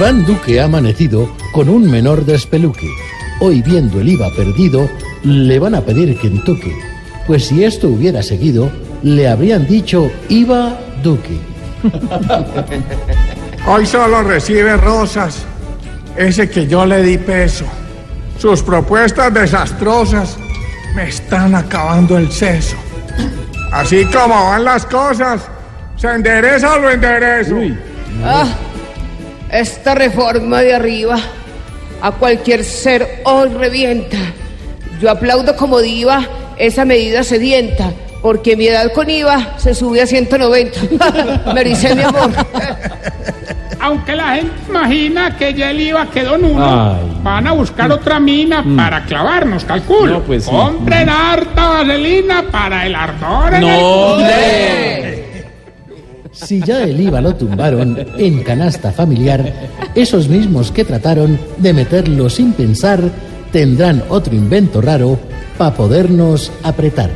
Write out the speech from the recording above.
Iván Duque ha amanecido con un menor despeluque. Hoy viendo el IVA perdido, le van a pedir Kentucky. Pues si esto hubiera seguido, le habrían dicho IVA Duque. Hoy solo recibe rosas, ese que yo le di peso. Sus propuestas desastrosas me están acabando el seso. Así como van las cosas, se endereza o lo enderezo. Ah, esta reforma de arriba a cualquier ser hoy revienta. Yo aplaudo como diva esa medida sedienta, porque mi edad con IVA se sube a 190. Me dice mi amor. Aunque la gente imagina que ya el IVA quedó nulo, van a buscar otra mina para clavarnos, calculo. No, pues sí. Compren harta vaselina para el ardor en el Si ya el IVA lo tumbaron en canasta familiar, esos mismos que trataron de meterlo sin pensar tendrán otro invento raro para podernos apretar.